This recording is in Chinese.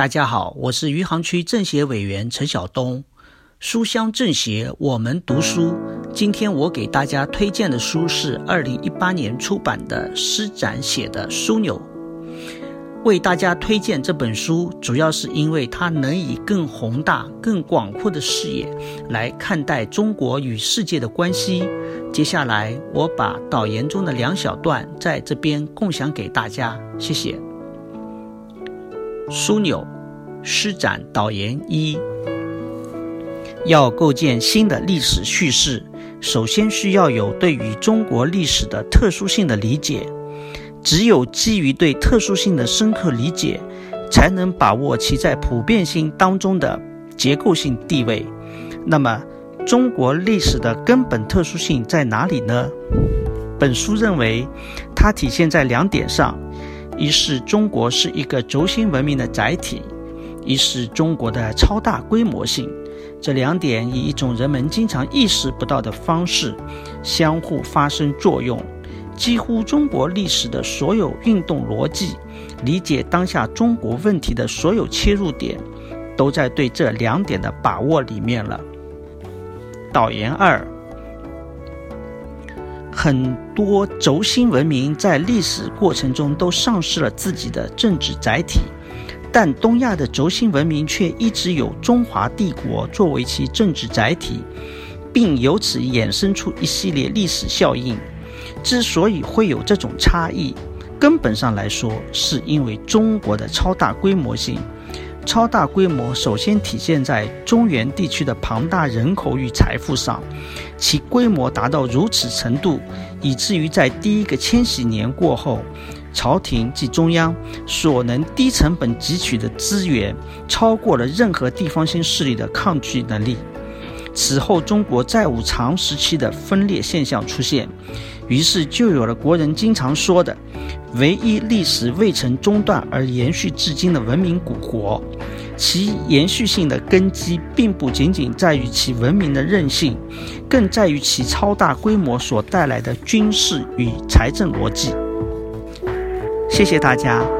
大家好，我是余杭区政协委员陈晓东。书香政协，我们读书。今天我给大家推荐的书是二零一八年出版的施展写的《枢纽》。为大家推荐这本书，主要是因为它能以更宏大、更广阔的视野来看待中国与世界的关系。接下来，我把导言中的两小段在这边共享给大家，谢谢。枢纽，施展导言一。要构建新的历史叙事，首先需要有对于中国历史的特殊性的理解。只有基于对特殊性的深刻理解，才能把握其在普遍性当中的结构性地位。那么，中国历史的根本特殊性在哪里呢？本书认为，它体现在两点上：一是中国是一个轴心文明的载体；一是中国的超大规模性。这两点以一种人们经常意识不到的方式相互发生作用，几乎中国历史的所有运动逻辑、理解当下中国问题的所有切入点，都在对这两点的把握里面了。导言二：很多轴心文明在历史过程中都丧失了自己的政治载体。但东亚的轴心文明却一直有中华帝国作为其政治载体，并由此衍生出一系列历史效应。之所以会有这种差异，根本上来说，是因为中国的超大规模性。超大规模首先体现在中原地区的庞大人口与财富上，其规模达到如此程度，以至于在第一个千禧年过后。朝廷及中央所能低成本汲取的资源，超过了任何地方性势力的抗拒能力。此后，中国再无长时期的分裂现象出现，于是就有了国人经常说的“唯一历史未曾中断而延续至今的文明古国”。其延续性的根基，并不仅仅在于其文明的韧性，更在于其超大规模所带来的军事与财政逻辑。谢谢大家。